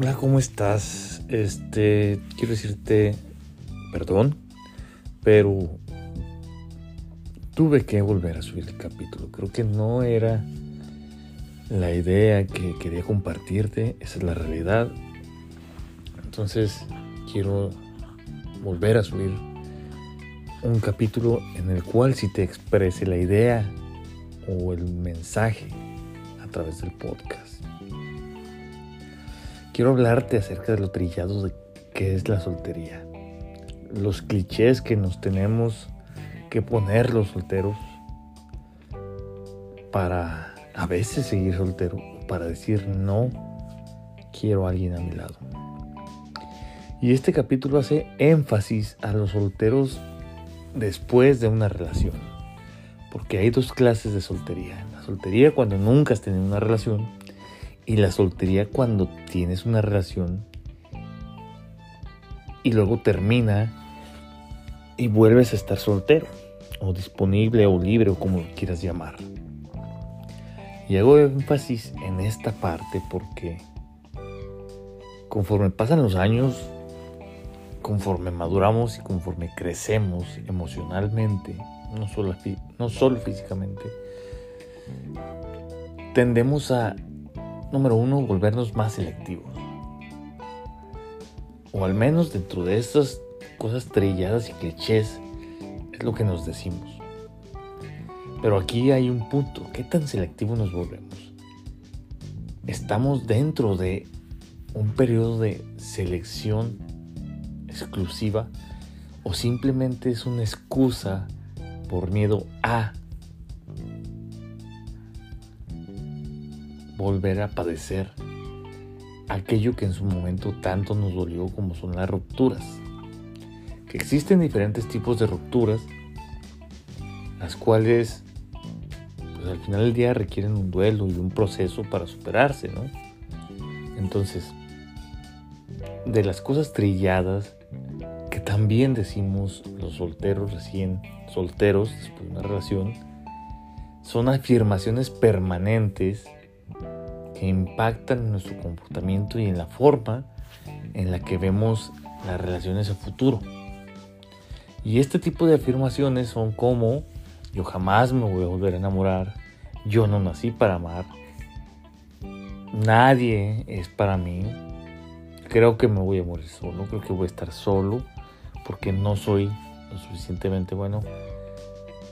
Hola, ¿cómo estás? Este, quiero decirte perdón, pero tuve que volver a subir el capítulo. Creo que no era la idea que quería compartirte, esa es la realidad. Entonces, quiero volver a subir un capítulo en el cual si te exprese la idea o el mensaje a través del podcast. Quiero hablarte acerca de lo trillado de qué es la soltería. Los clichés que nos tenemos que poner los solteros para a veces seguir soltero, para decir no quiero a alguien a mi lado. Y este capítulo hace énfasis a los solteros después de una relación. Porque hay dos clases de soltería. La soltería cuando nunca has tenido una relación y la soltería cuando tienes una relación y luego termina y vuelves a estar soltero o disponible o libre o como quieras llamar. Y hago énfasis en esta parte porque conforme pasan los años, conforme maduramos y conforme crecemos emocionalmente, no solo, no solo físicamente, tendemos a número uno, volvernos más selectivos. O al menos dentro de estas cosas trilladas y clichés es lo que nos decimos. Pero aquí hay un punto, ¿qué tan selectivos nos volvemos? ¿Estamos dentro de un periodo de selección exclusiva o simplemente es una excusa por miedo a volver a padecer aquello que en su momento tanto nos dolió como son las rupturas. Que existen diferentes tipos de rupturas, las cuales pues al final del día requieren un duelo y un proceso para superarse, ¿no? Entonces, de las cosas trilladas que también decimos los solteros recién solteros después de una relación, son afirmaciones permanentes que impactan en nuestro comportamiento y en la forma en la que vemos las relaciones a futuro. Y este tipo de afirmaciones son como yo jamás me voy a volver a enamorar, yo no nací para amar, nadie es para mí, creo que me voy a morir solo, creo que voy a estar solo porque no soy lo suficientemente bueno,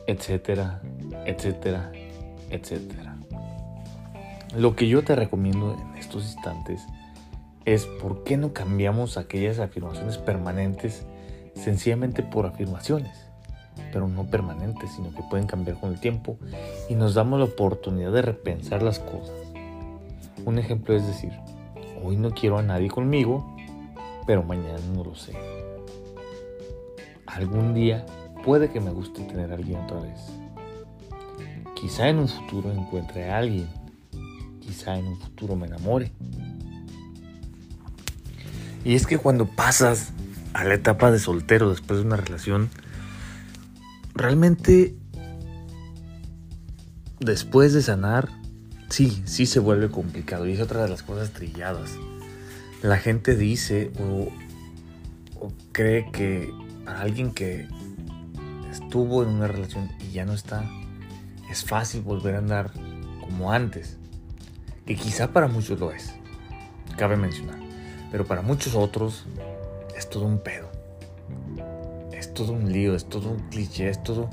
etcétera, etcétera, etcétera. Lo que yo te recomiendo en estos instantes es por qué no cambiamos aquellas afirmaciones permanentes sencillamente por afirmaciones, pero no permanentes, sino que pueden cambiar con el tiempo y nos damos la oportunidad de repensar las cosas. Un ejemplo es decir, hoy no quiero a nadie conmigo, pero mañana no lo sé. Algún día puede que me guste tener a alguien otra vez. Quizá en un futuro encuentre a alguien quizá en un futuro me enamore. Y es que cuando pasas a la etapa de soltero después de una relación, realmente después de sanar, sí, sí se vuelve complicado. Y es otra de las cosas trilladas. La gente dice o, o cree que para alguien que estuvo en una relación y ya no está, es fácil volver a andar como antes que quizá para muchos lo es, cabe mencionar, pero para muchos otros es todo un pedo, es todo un lío, es todo un cliché, es todo,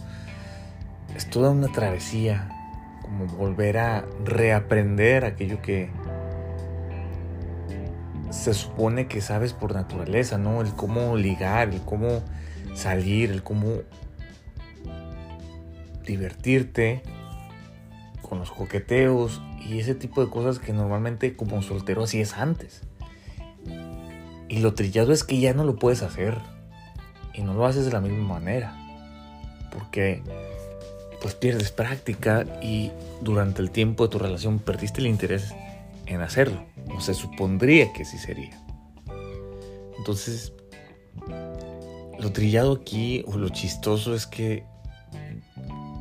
es toda una travesía, como volver a reaprender aquello que se supone que sabes por naturaleza, ¿no? El cómo ligar, el cómo salir, el cómo divertirte con los coqueteos y ese tipo de cosas que normalmente como soltero así es antes. Y lo trillado es que ya no lo puedes hacer y no lo haces de la misma manera. Porque pues pierdes práctica y durante el tiempo de tu relación perdiste el interés en hacerlo. O se supondría que sí sería. Entonces, lo trillado aquí o lo chistoso es que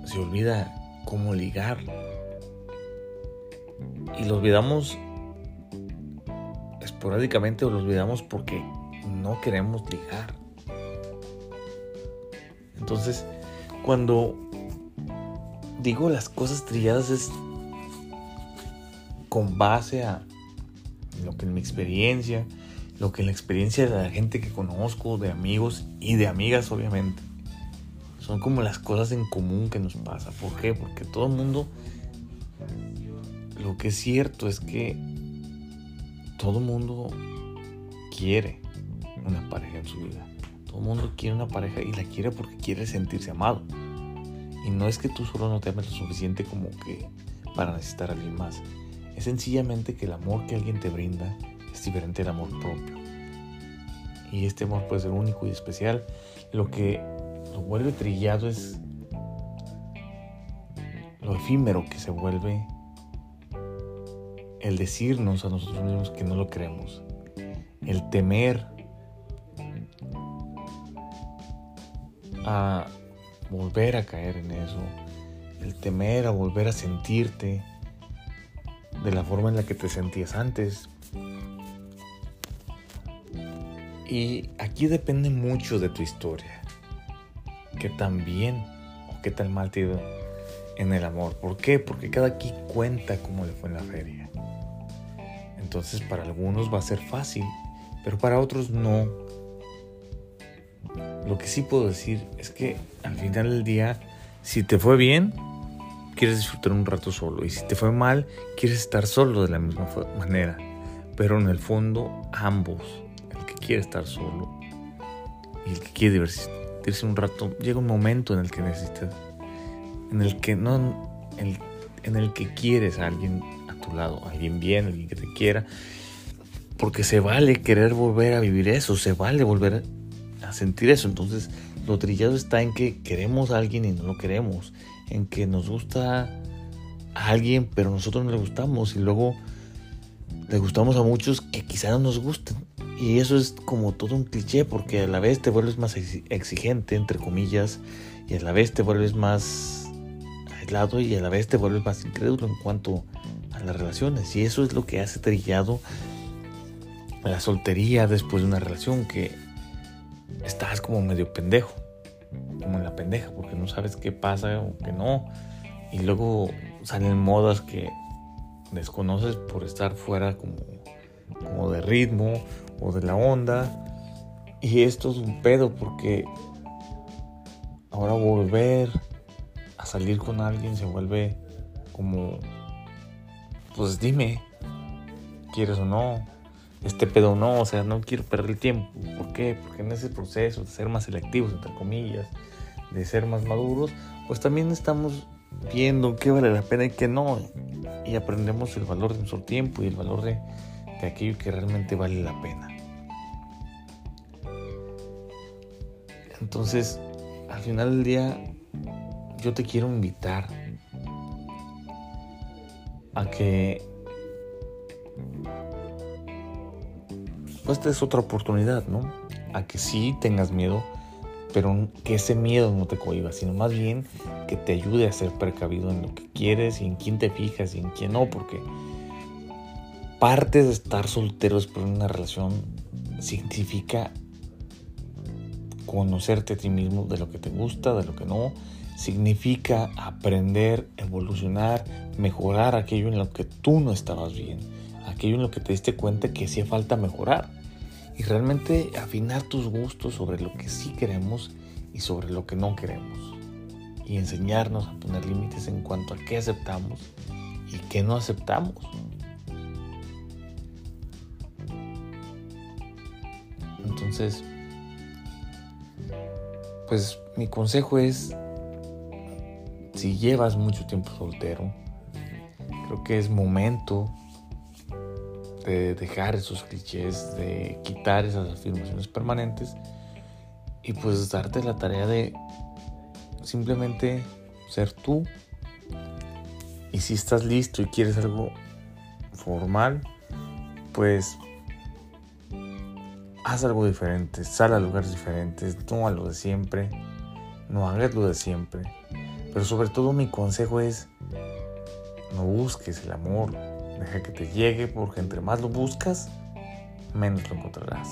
se olvida cómo ligar y lo olvidamos esporádicamente lo olvidamos porque no queremos ligar. Entonces, cuando digo las cosas trilladas es con base a lo que en mi experiencia, lo que en la experiencia de la gente que conozco, de amigos y de amigas obviamente. Son como las cosas en común que nos pasa. ¿Por qué? Porque todo el mundo, lo que es cierto es que todo mundo quiere una pareja en su vida. Todo mundo quiere una pareja y la quiere porque quiere sentirse amado. Y no es que tú solo no te ames lo suficiente como que para necesitar a alguien más. Es sencillamente que el amor que alguien te brinda es diferente del amor propio. Y este amor puede ser único y especial. Lo que lo vuelve trillado es lo efímero que se vuelve el decirnos a nosotros mismos que no lo creemos. El temer a volver a caer en eso. El temer a volver a sentirte de la forma en la que te sentías antes. Y aquí depende mucho de tu historia. Que tan bien o qué tan mal te ha en el amor. ¿Por qué? Porque cada quien cuenta cómo le fue en la feria. Entonces para algunos va a ser fácil, pero para otros no. Lo que sí puedo decir es que al final del día, si te fue bien, quieres disfrutar un rato solo. Y si te fue mal, quieres estar solo de la misma manera. Pero en el fondo, ambos, el que quiere estar solo y el que quiere divertirse un rato, llega un momento en el que necesitas, en el que no, en el que quieres a alguien tu lado, alguien bien, alguien que te quiera. Porque se vale querer volver a vivir eso, se vale volver a sentir eso. Entonces, lo trillado está en que queremos a alguien y no lo queremos. En que nos gusta a alguien, pero nosotros no le gustamos. Y luego le gustamos a muchos que quizá no nos gusten. Y eso es como todo un cliché, porque a la vez te vuelves más exigente, entre comillas, y a la vez te vuelves más aislado y a la vez te vuelves más incrédulo en cuanto las relaciones. Y eso es lo que hace trillado la soltería después de una relación, que estás como medio pendejo, como en la pendeja, porque no sabes qué pasa o qué no. Y luego salen modas que desconoces por estar fuera como, como de ritmo o de la onda. Y esto es un pedo porque ahora volver a salir con alguien se vuelve como, pues dime, ¿quieres o no? este pedo no, o sea, no quiero perder el tiempo. ¿Por qué? Porque en ese proceso de ser más selectivos, entre comillas, de ser más maduros, pues también estamos viendo qué vale la pena y qué no. Y aprendemos el valor de nuestro tiempo y el valor de, de aquello que realmente vale la pena. Entonces, al final del día, yo te quiero invitar a que pues esta es otra oportunidad, ¿no? A que sí tengas miedo, pero que ese miedo no te cohiba, sino más bien que te ayude a ser precavido en lo que quieres y en quién te fijas y en quién no, porque parte de estar solteros por una relación significa conocerte a ti mismo de lo que te gusta, de lo que no, significa aprender, evolucionar, mejorar aquello en lo que tú no estabas bien aquello en lo que te diste cuenta que hacía falta mejorar. Y realmente afinar tus gustos sobre lo que sí queremos y sobre lo que no queremos. Y enseñarnos a poner límites en cuanto a qué aceptamos y qué no aceptamos. Entonces, pues mi consejo es, si llevas mucho tiempo soltero, creo que es momento de dejar esos clichés, de quitar esas afirmaciones permanentes y pues darte la tarea de simplemente ser tú. Y si estás listo y quieres algo formal, pues haz algo diferente, sal a lugares diferentes, no a lo de siempre, no hagas lo de siempre. Pero sobre todo mi consejo es, no busques el amor, deja que te llegue porque entre más lo buscas, menos lo encontrarás.